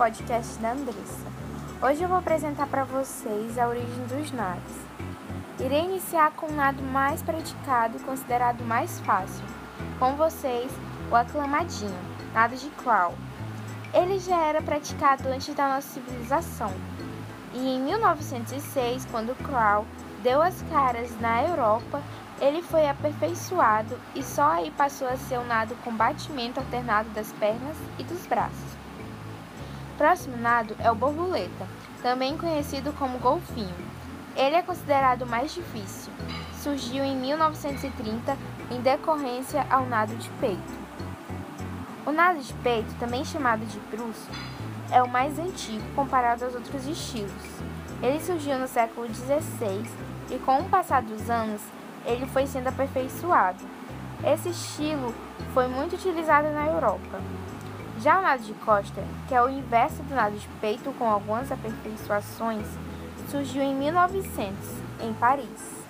podcast da Andressa. Hoje eu vou apresentar para vocês a origem dos nados. Irei iniciar com o nado mais praticado e considerado mais fácil. Com vocês, o aclamadinho, nado de crawl. Ele já era praticado antes da nossa civilização. E em 1906, quando crawl deu as caras na Europa, ele foi aperfeiçoado e só aí passou a ser um nado com batimento alternado das pernas e dos braços. Próximo nado é o borboleta, também conhecido como golfinho. Ele é considerado mais difícil. Surgiu em 1930 em decorrência ao nado de peito. O nado de peito, também chamado de bruço, é o mais antigo comparado aos outros estilos. Ele surgiu no século XVI e, com o passar dos anos, ele foi sendo aperfeiçoado. Esse estilo foi muito utilizado na Europa. Já o nado de costa, que é o inverso do nado de peito com algumas aperfeiçoações, surgiu em 1900, em Paris.